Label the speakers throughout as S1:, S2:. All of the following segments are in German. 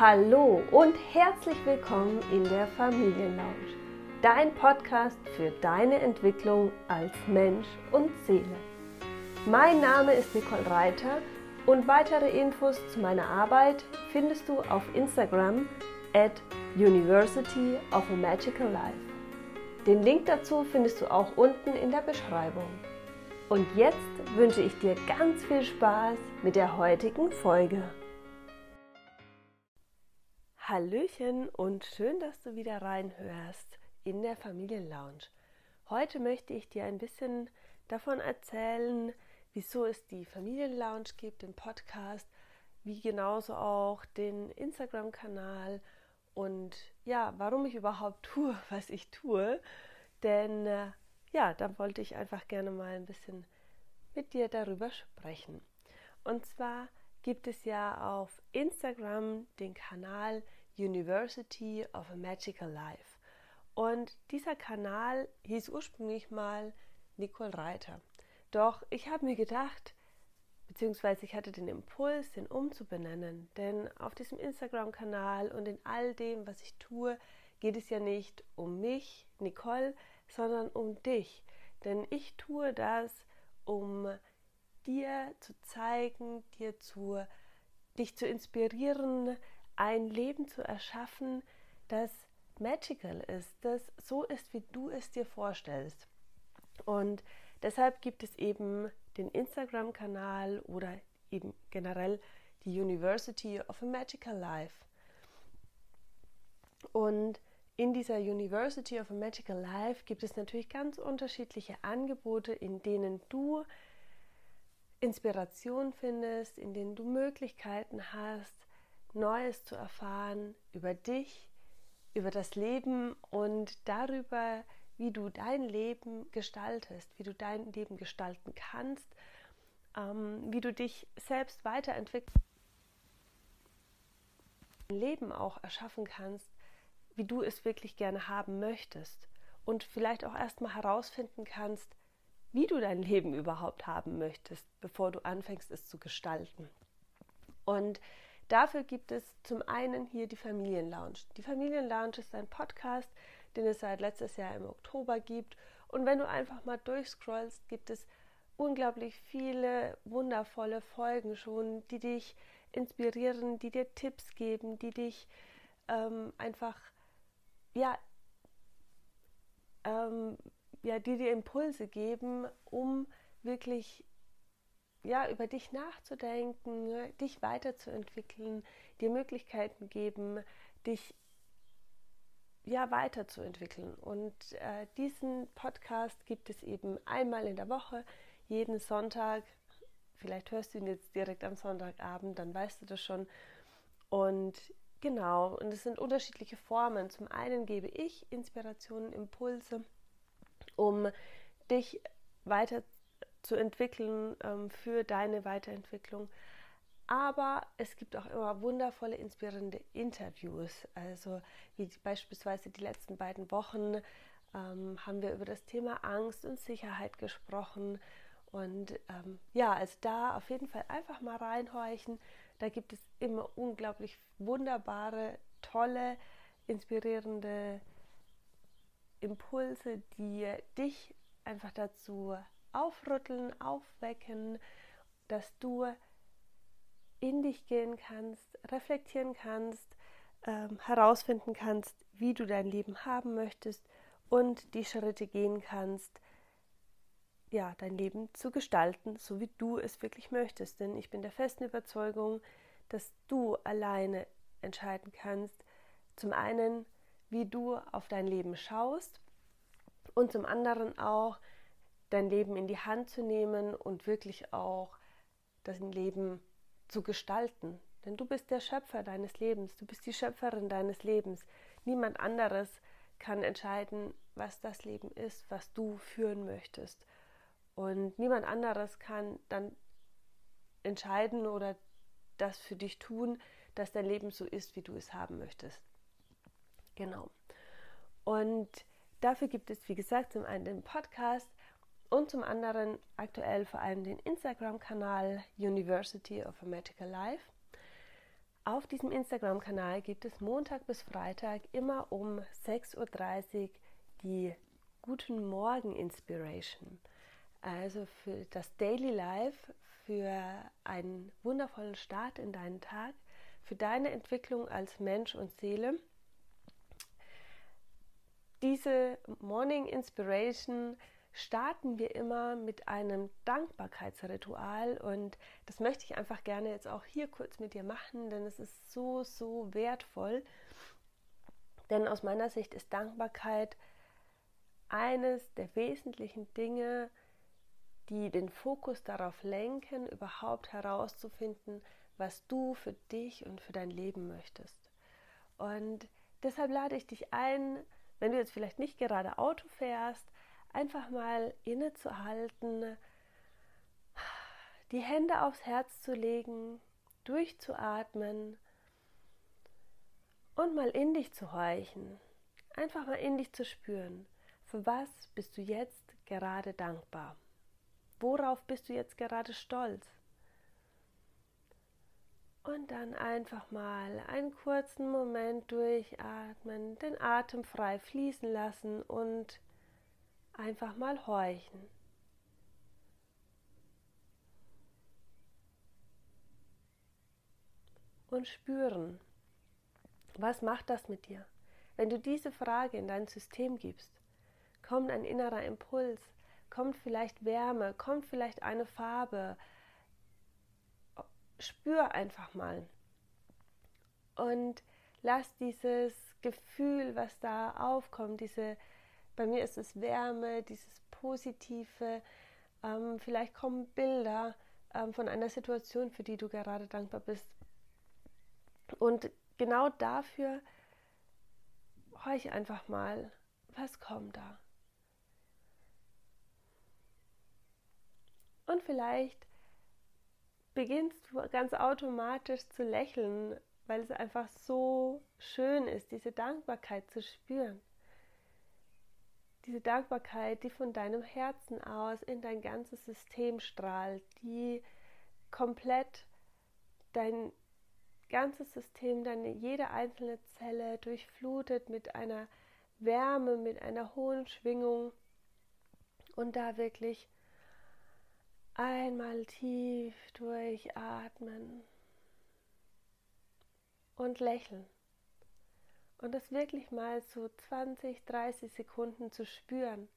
S1: Hallo und herzlich willkommen in der Familienlounge, dein Podcast für deine Entwicklung als Mensch und Seele. Mein Name ist Nicole Reiter und weitere Infos zu meiner Arbeit findest du auf Instagram at University of a Magical Life. Den Link dazu findest du auch unten in der Beschreibung. Und jetzt wünsche ich dir ganz viel Spaß mit der heutigen Folge. Hallöchen und schön, dass du wieder reinhörst in der Familienlounge. Heute möchte ich dir ein bisschen davon erzählen, wieso es die Familienlounge gibt, den Podcast, wie genauso auch den Instagram-Kanal und ja, warum ich überhaupt tue, was ich tue. Denn äh, ja, da wollte ich einfach gerne mal ein bisschen mit dir darüber sprechen. Und zwar gibt es ja auf Instagram den Kanal University of a Magical Life. Und dieser Kanal hieß ursprünglich mal Nicole Reiter. Doch ich habe mir gedacht, beziehungsweise ich hatte den Impuls, den umzubenennen, denn auf diesem Instagram-Kanal und in all dem, was ich tue, geht es ja nicht um mich, Nicole, sondern um dich. Denn ich tue das, um dir zu zeigen, dir zu, dich zu inspirieren, ein Leben zu erschaffen, das magical ist, das so ist, wie du es dir vorstellst. Und deshalb gibt es eben den Instagram-Kanal oder eben generell die University of a Magical Life. Und in dieser University of a Magical Life gibt es natürlich ganz unterschiedliche Angebote, in denen du Inspiration findest, in denen du Möglichkeiten hast, Neues zu erfahren über dich, über das Leben und darüber, wie du dein Leben gestaltest, wie du dein Leben gestalten kannst, ähm, wie du dich selbst weiterentwickeln, Leben auch erschaffen kannst, wie du es wirklich gerne haben möchtest und vielleicht auch erstmal herausfinden kannst, wie du dein Leben überhaupt haben möchtest, bevor du anfängst es zu gestalten. Und dafür gibt es zum einen hier die Familienlounge. Die Familienlounge ist ein Podcast, den es seit letztes Jahr im Oktober gibt. Und wenn du einfach mal durchscrollst, gibt es unglaublich viele wundervolle Folgen schon, die dich inspirieren, die dir Tipps geben, die dich ähm, einfach ja, ähm, ja, die dir Impulse geben, um wirklich ja, über dich nachzudenken, dich weiterzuentwickeln, dir Möglichkeiten geben, dich ja weiterzuentwickeln. Und äh, diesen Podcast gibt es eben einmal in der Woche, jeden Sonntag. Vielleicht hörst du ihn jetzt direkt am Sonntagabend, dann weißt du das schon. Und genau, und es sind unterschiedliche Formen. Zum einen gebe ich Inspirationen, Impulse um dich weiterzuentwickeln ähm, für deine Weiterentwicklung. Aber es gibt auch immer wundervolle, inspirierende Interviews. Also wie beispielsweise die letzten beiden Wochen ähm, haben wir über das Thema Angst und Sicherheit gesprochen. Und ähm, ja, also da auf jeden Fall einfach mal reinhorchen. Da gibt es immer unglaublich wunderbare, tolle, inspirierende Impulse, die dich einfach dazu aufrütteln, aufwecken, dass du in dich gehen kannst, reflektieren kannst, ähm, herausfinden kannst, wie du dein Leben haben möchtest und die Schritte gehen kannst, ja, dein Leben zu gestalten, so wie du es wirklich möchtest. Denn ich bin der festen Überzeugung, dass du alleine entscheiden kannst, zum einen, wie du auf dein Leben schaust und zum anderen auch dein Leben in die Hand zu nehmen und wirklich auch dein Leben zu gestalten. Denn du bist der Schöpfer deines Lebens, du bist die Schöpferin deines Lebens. Niemand anderes kann entscheiden, was das Leben ist, was du führen möchtest. Und niemand anderes kann dann entscheiden oder das für dich tun, dass dein Leben so ist, wie du es haben möchtest. Genau. Und dafür gibt es, wie gesagt, zum einen den Podcast und zum anderen aktuell vor allem den Instagram-Kanal University of a Magical Life. Auf diesem Instagram-Kanal gibt es Montag bis Freitag immer um 6.30 Uhr die Guten Morgen Inspiration. Also für das Daily Life, für einen wundervollen Start in deinen Tag, für deine Entwicklung als Mensch und Seele. Diese Morning Inspiration starten wir immer mit einem Dankbarkeitsritual und das möchte ich einfach gerne jetzt auch hier kurz mit dir machen, denn es ist so, so wertvoll. Denn aus meiner Sicht ist Dankbarkeit eines der wesentlichen Dinge, die den Fokus darauf lenken, überhaupt herauszufinden, was du für dich und für dein Leben möchtest. Und deshalb lade ich dich ein, wenn du jetzt vielleicht nicht gerade Auto fährst, einfach mal innezuhalten, die Hände aufs Herz zu legen, durchzuatmen und mal in dich zu horchen, einfach mal in dich zu spüren. Für was bist du jetzt gerade dankbar? Worauf bist du jetzt gerade stolz? Und dann einfach mal einen kurzen Moment durchatmen, den Atem frei fließen lassen und einfach mal horchen. Und spüren, was macht das mit dir? Wenn du diese Frage in dein System gibst, kommt ein innerer Impuls, kommt vielleicht Wärme, kommt vielleicht eine Farbe. Spür einfach mal. Und lass dieses Gefühl, was da aufkommt, diese bei mir ist es Wärme, dieses Positive. Ähm, vielleicht kommen Bilder ähm, von einer Situation, für die du gerade dankbar bist. Und genau dafür horch einfach mal, was kommt da. Und vielleicht beginnst du ganz automatisch zu lächeln, weil es einfach so schön ist, diese Dankbarkeit zu spüren diese Dankbarkeit, die von deinem Herzen aus in dein ganzes System strahlt, die komplett dein ganzes System, deine jede einzelne Zelle durchflutet mit einer Wärme, mit einer hohen Schwingung und da wirklich einmal tief durchatmen und lächeln und das wirklich mal so 20, 30 Sekunden zu spüren.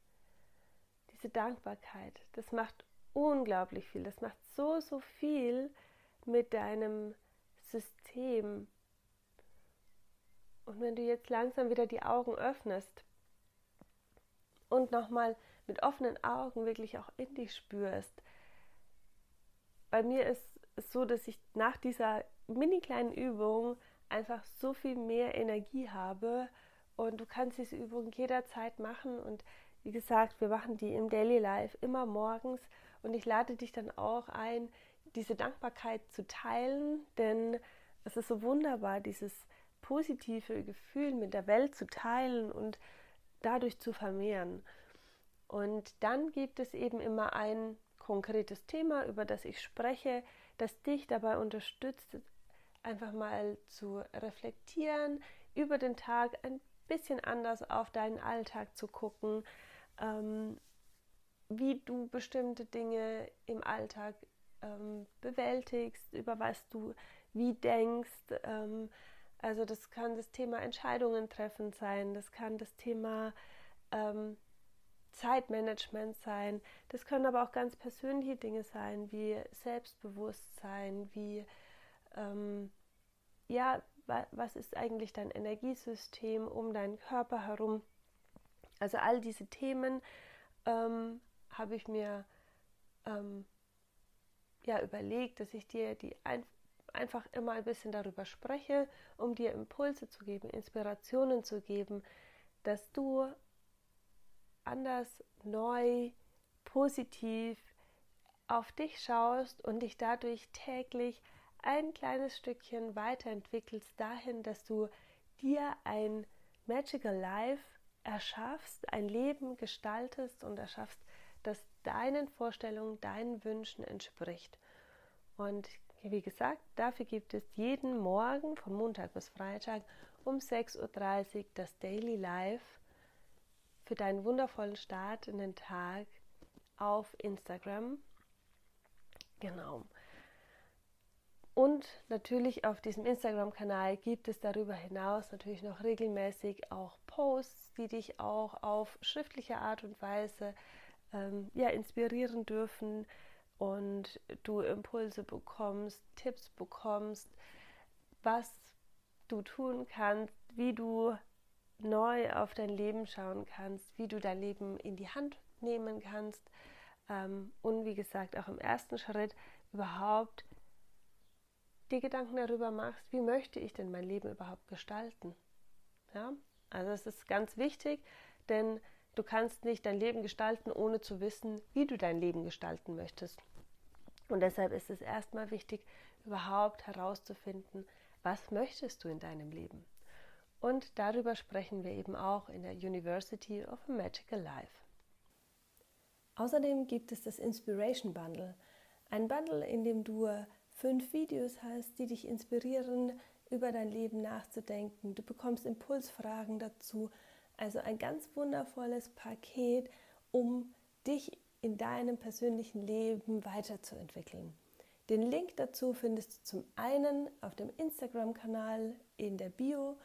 S1: Diese Dankbarkeit, das macht unglaublich viel. Das macht so, so viel mit deinem System. Und wenn du jetzt langsam wieder die Augen öffnest und nochmal mit offenen Augen wirklich auch in dich spürst, bei mir ist es so, dass ich nach dieser mini kleinen Übung einfach so viel mehr Energie habe. Und du kannst diese Übung jederzeit machen. Und wie gesagt, wir machen die im Daily Life immer morgens. Und ich lade dich dann auch ein, diese Dankbarkeit zu teilen, denn es ist so wunderbar, dieses positive Gefühl mit der Welt zu teilen und dadurch zu vermehren. Und dann gibt es eben immer ein konkretes Thema, über das ich spreche, das dich dabei unterstützt, einfach mal zu reflektieren, über den Tag ein bisschen anders auf deinen Alltag zu gucken, ähm, wie du bestimmte Dinge im Alltag ähm, bewältigst, über was du wie denkst. Ähm, also das kann das Thema Entscheidungen treffen sein, das kann das Thema ähm, Zeitmanagement sein, das können aber auch ganz persönliche Dinge sein, wie Selbstbewusstsein, wie ähm, ja, wa was ist eigentlich dein Energiesystem um deinen Körper herum? Also all diese Themen ähm, habe ich mir ähm, ja überlegt, dass ich dir die ein einfach immer ein bisschen darüber spreche, um dir Impulse zu geben, Inspirationen zu geben, dass du anders, neu, positiv auf dich schaust und dich dadurch täglich ein kleines Stückchen weiterentwickelst dahin, dass du dir ein Magical Life erschaffst, ein Leben gestaltest und erschaffst, das deinen Vorstellungen, deinen Wünschen entspricht. Und wie gesagt, dafür gibt es jeden Morgen von Montag bis Freitag um 6.30 Uhr das Daily Live für deinen wundervollen Start in den Tag auf Instagram. Genau. Und natürlich auf diesem Instagram-Kanal gibt es darüber hinaus natürlich noch regelmäßig auch Posts, die dich auch auf schriftliche Art und Weise ähm, ja, inspirieren dürfen. Und du Impulse bekommst, Tipps bekommst, was du tun kannst, wie du neu auf dein Leben schauen kannst, wie du dein Leben in die Hand nehmen kannst. Ähm, und wie gesagt auch im ersten Schritt überhaupt dir Gedanken darüber machst, wie möchte ich denn mein Leben überhaupt gestalten. Ja? Also es ist ganz wichtig, denn du kannst nicht dein Leben gestalten, ohne zu wissen, wie du dein Leben gestalten möchtest. Und deshalb ist es erstmal wichtig, überhaupt herauszufinden, was möchtest du in deinem Leben. Und darüber sprechen wir eben auch in der University of a Magical Life.
S2: Außerdem gibt es das Inspiration Bundle, ein Bundle, in dem du fünf Videos hast, die dich inspirieren, über dein Leben nachzudenken. Du bekommst Impulsfragen dazu. Also ein ganz wundervolles Paket, um dich in deinem persönlichen Leben weiterzuentwickeln. Den Link dazu findest du zum einen auf dem Instagram-Kanal in der Bio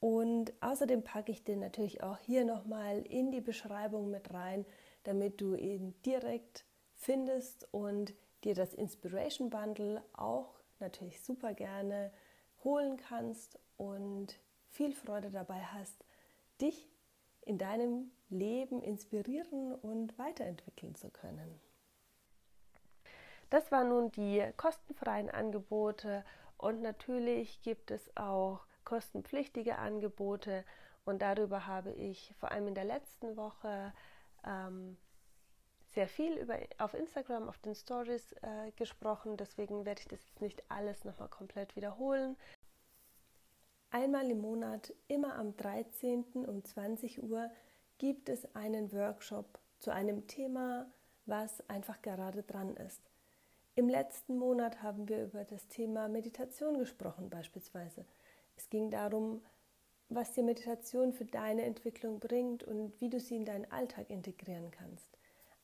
S2: und außerdem packe ich den natürlich auch hier nochmal in die Beschreibung mit rein, damit du ihn direkt findest und dir das Inspiration Bundle auch natürlich super gerne holen kannst und viel Freude dabei hast, dich in deinem Leben inspirieren und weiterentwickeln zu können.
S1: Das waren nun die kostenfreien Angebote und natürlich gibt es auch kostenpflichtige Angebote und darüber habe ich vor allem in der letzten Woche ähm, sehr viel über, auf Instagram, auf den Stories äh, gesprochen. Deswegen werde ich das jetzt nicht alles nochmal komplett wiederholen.
S2: Einmal im Monat, immer am 13. um 20 Uhr, gibt es einen Workshop zu einem Thema, was einfach gerade dran ist. Im letzten Monat haben wir über das Thema Meditation gesprochen beispielsweise. Es ging darum, was dir Meditation für deine Entwicklung bringt und wie du sie in deinen Alltag integrieren kannst.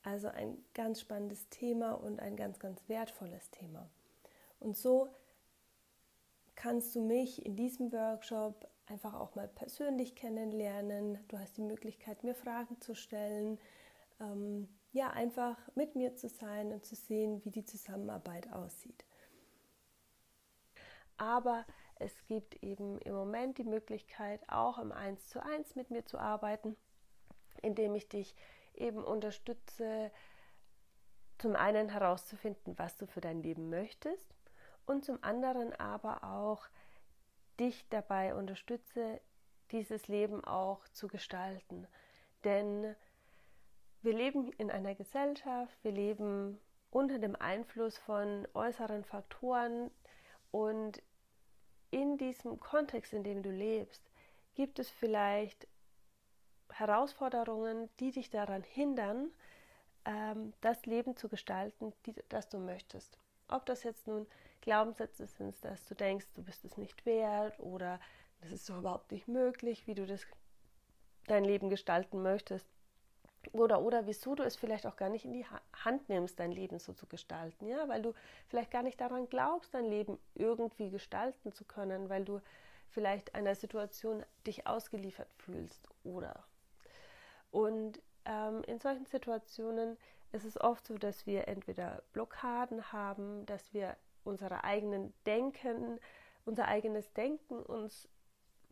S2: Also ein ganz spannendes Thema und ein ganz, ganz wertvolles Thema. Und so kannst du mich in diesem Workshop einfach auch mal persönlich kennenlernen. Du hast die Möglichkeit, mir Fragen zu stellen. Ähm, ja, einfach mit mir zu sein und zu sehen, wie die Zusammenarbeit aussieht.
S1: Aber es gibt eben im Moment die Möglichkeit, auch im 1 zu 1 mit mir zu arbeiten, indem ich dich eben unterstütze, zum einen herauszufinden, was du für dein Leben möchtest und zum anderen aber auch dich dabei unterstütze, dieses Leben auch zu gestalten. Denn wir leben in einer Gesellschaft, wir leben unter dem Einfluss von äußeren Faktoren und in diesem Kontext, in dem du lebst, gibt es vielleicht Herausforderungen, die dich daran hindern, ähm, das Leben zu gestalten, die, das du möchtest. Ob das jetzt nun Glaubenssätze sind, dass du denkst, du bist es nicht wert oder das ist so überhaupt nicht möglich, wie du das dein Leben gestalten möchtest. Oder, oder wieso du es vielleicht auch gar nicht in die Hand nimmst, dein Leben so zu gestalten, ja, weil du vielleicht gar nicht daran glaubst, dein Leben irgendwie gestalten zu können, weil du vielleicht einer Situation dich ausgeliefert fühlst oder und ähm, in solchen Situationen ist es oft so, dass wir entweder Blockaden haben, dass wir unsere eigenen Denken, unser eigenes Denken uns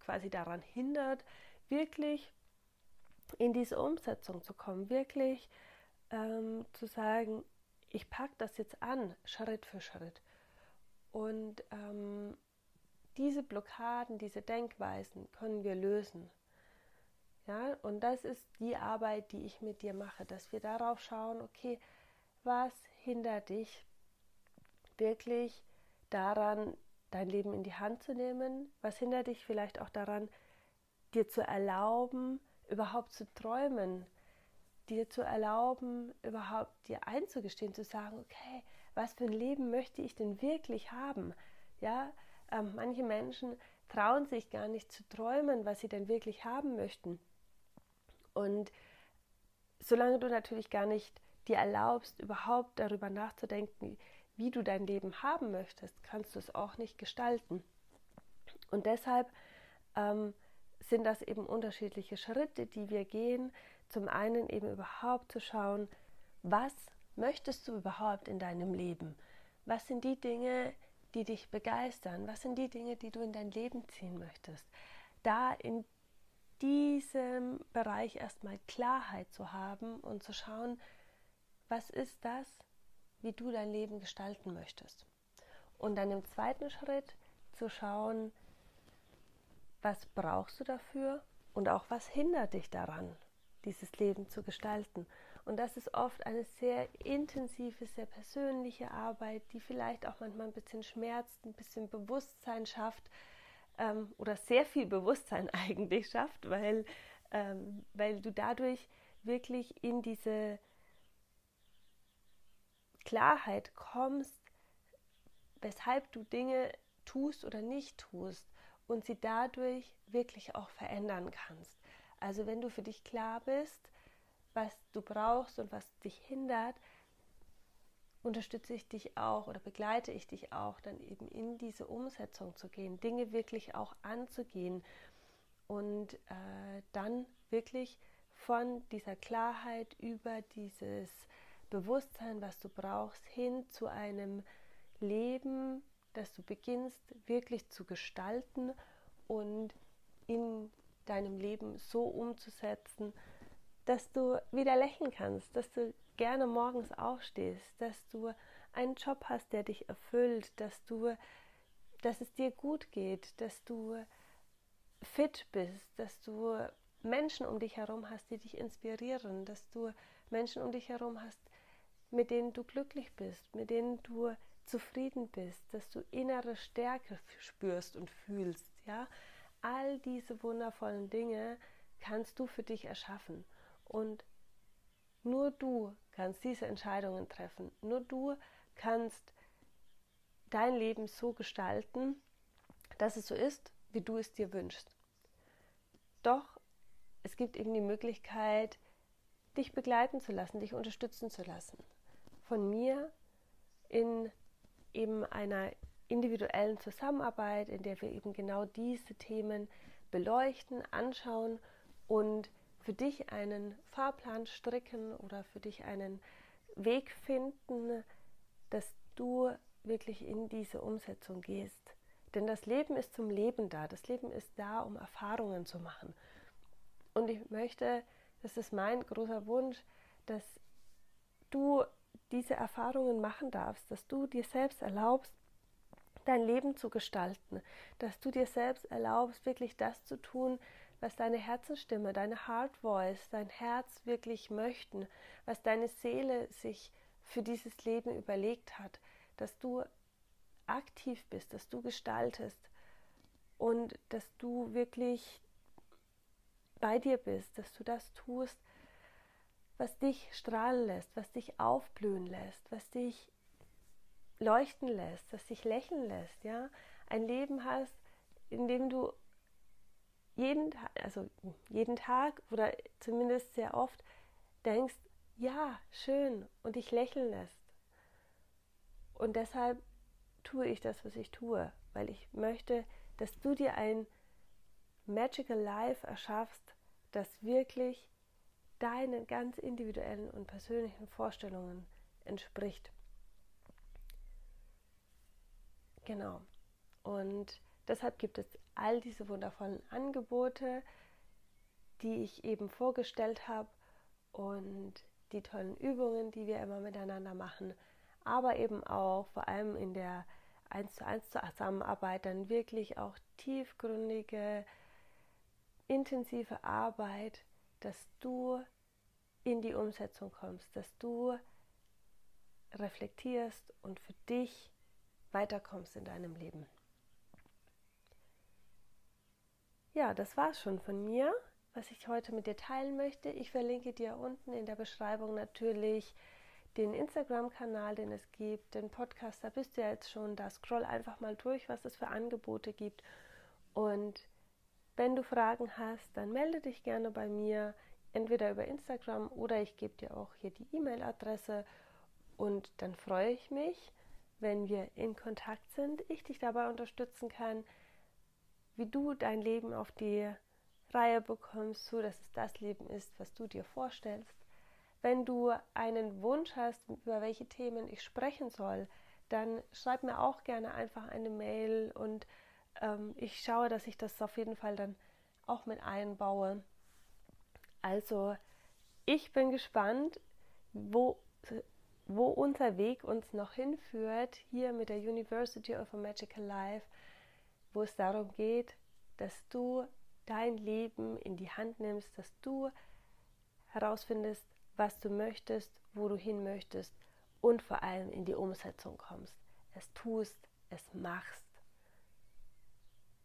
S1: quasi daran hindert, wirklich in diese Umsetzung zu kommen, wirklich ähm, zu sagen, ich packe das jetzt an, Schritt für Schritt. Und ähm, diese Blockaden, diese Denkweisen können wir lösen. Ja, und das ist die Arbeit, die ich mit dir mache, dass wir darauf schauen, okay, was hindert dich wirklich daran, dein Leben in die Hand zu nehmen? Was hindert dich vielleicht auch daran, dir zu erlauben, überhaupt zu träumen, dir zu erlauben, überhaupt dir einzugestehen, zu sagen, okay, was für ein Leben möchte ich denn wirklich haben? Ja, ähm, manche Menschen trauen sich gar nicht zu träumen, was sie denn wirklich haben möchten. Und solange du natürlich gar nicht dir erlaubst, überhaupt darüber nachzudenken, wie du dein Leben haben möchtest, kannst du es auch nicht gestalten. Und deshalb ähm, sind das eben unterschiedliche Schritte, die wir gehen. Zum einen eben überhaupt zu schauen, was möchtest du überhaupt in deinem Leben? Was sind die Dinge, die dich begeistern? Was sind die Dinge, die du in dein Leben ziehen möchtest? Da in diesem Bereich erstmal Klarheit zu haben und zu schauen, was ist das, wie du dein Leben gestalten möchtest. Und dann im zweiten Schritt zu schauen, was brauchst du dafür und auch was hindert dich daran, dieses Leben zu gestalten. Und das ist oft eine sehr intensive, sehr persönliche Arbeit, die vielleicht auch manchmal ein bisschen schmerzt, ein bisschen Bewusstsein schafft ähm, oder sehr viel Bewusstsein eigentlich schafft, weil, ähm, weil du dadurch wirklich in diese Klarheit kommst, weshalb du Dinge tust oder nicht tust und sie dadurch wirklich auch verändern kannst. Also wenn du für dich klar bist, was du brauchst und was dich hindert, unterstütze ich dich auch oder begleite ich dich auch, dann eben in diese Umsetzung zu gehen, Dinge wirklich auch anzugehen und äh, dann wirklich von dieser Klarheit über dieses Bewusstsein, was du brauchst, hin zu einem Leben, das du beginnst wirklich zu gestalten und in deinem Leben so umzusetzen, dass du wieder lächeln kannst, dass du gerne morgens aufstehst, dass du einen Job hast, der dich erfüllt, dass du, dass es dir gut geht, dass du fit bist, dass du Menschen um dich herum hast, die dich inspirieren, dass du Menschen um dich herum hast, mit denen du glücklich bist, mit denen du zufrieden bist, dass du innere Stärke spürst und fühlst, ja? All diese wundervollen Dinge kannst du für dich erschaffen und nur du kannst diese Entscheidungen treffen. Nur du kannst dein Leben so gestalten, dass es so ist, wie du es dir wünschst. Doch es gibt eben die Möglichkeit, dich begleiten zu lassen, dich unterstützen zu lassen. Von mir in eben einer individuellen Zusammenarbeit, in der wir eben genau diese Themen beleuchten, anschauen und für dich einen Fahrplan stricken oder für dich einen Weg finden, dass du wirklich in diese Umsetzung gehst. Denn das Leben ist zum Leben da. Das Leben ist da, um Erfahrungen zu machen. Und ich möchte, das ist mein großer Wunsch, dass du diese Erfahrungen machen darfst, dass du dir selbst erlaubst, dein Leben zu gestalten, dass du dir selbst erlaubst, wirklich das zu tun, was deine Herzensstimme, deine Heart Voice, dein Herz wirklich möchten, was deine Seele sich für dieses Leben überlegt hat, dass du aktiv bist, dass du gestaltest und dass du wirklich bei dir bist, dass du das tust, was dich strahlen lässt, was dich aufblühen lässt, was dich leuchten lässt, was dich lächeln lässt, ja, ein Leben hast, in dem du jeden, also jeden Tag oder zumindest sehr oft denkst, ja, schön und dich lächeln lässt. Und deshalb tue ich das, was ich tue, weil ich möchte, dass du dir ein Magical Life erschaffst, das wirklich deinen ganz individuellen und persönlichen Vorstellungen entspricht. Genau. Und deshalb gibt es all diese wundervollen Angebote, die ich eben vorgestellt habe und die tollen Übungen, die wir immer miteinander machen, aber eben auch vor allem in der 1 zu 1 Zusammenarbeit dann wirklich auch tiefgründige, intensive Arbeit, dass du in die Umsetzung kommst, dass du reflektierst und für dich weiterkommst in deinem Leben. Ja, das war's schon von mir, was ich heute mit dir teilen möchte. Ich verlinke dir unten in der Beschreibung natürlich den Instagram-Kanal, den es gibt, den Podcast, da bist du ja jetzt schon, da scroll einfach mal durch, was es für Angebote gibt. Und wenn du Fragen hast, dann melde dich gerne bei mir, entweder über Instagram oder ich gebe dir auch hier die E-Mail-Adresse und dann freue ich mich, wenn wir in Kontakt sind, ich dich dabei unterstützen kann, wie du dein Leben auf die Reihe bekommst, so dass es das Leben ist, was du dir vorstellst. Wenn du einen Wunsch hast, über welche Themen ich sprechen soll, dann schreib mir auch gerne einfach eine Mail und ähm, ich schaue, dass ich das auf jeden Fall dann auch mit einbaue. Also, ich bin gespannt, wo, wo unser Weg uns noch hinführt, hier mit der University of a Magical Life, wo es darum geht, dass du dein Leben in die Hand nimmst, dass du herausfindest, was du möchtest, wo du hin möchtest und vor allem in die Umsetzung kommst. Es tust, es machst.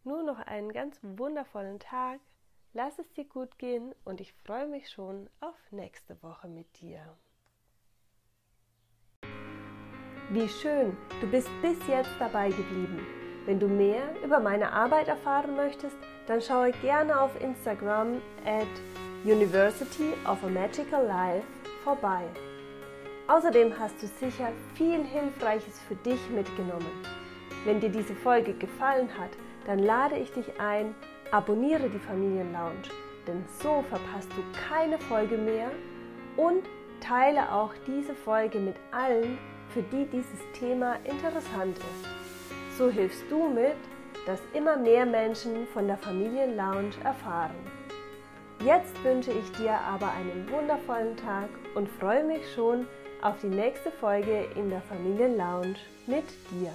S1: Nur noch einen ganz wundervollen Tag. Lass es dir gut gehen und ich freue mich schon auf nächste Woche mit dir. Wie schön, du bist bis jetzt dabei geblieben. Wenn du mehr über meine Arbeit erfahren möchtest, dann schaue gerne auf Instagram at University of a Magical Life vorbei. Außerdem hast du sicher viel Hilfreiches für dich mitgenommen. Wenn dir diese Folge gefallen hat, dann lade ich dich ein, abonniere die Familienlounge, denn so verpasst du keine Folge mehr und teile auch diese Folge mit allen, für die dieses Thema interessant ist. So hilfst du mit, dass immer mehr Menschen von der Familienlounge erfahren. Jetzt wünsche ich dir aber einen wundervollen Tag und freue mich schon auf die nächste Folge in der Familienlounge mit dir.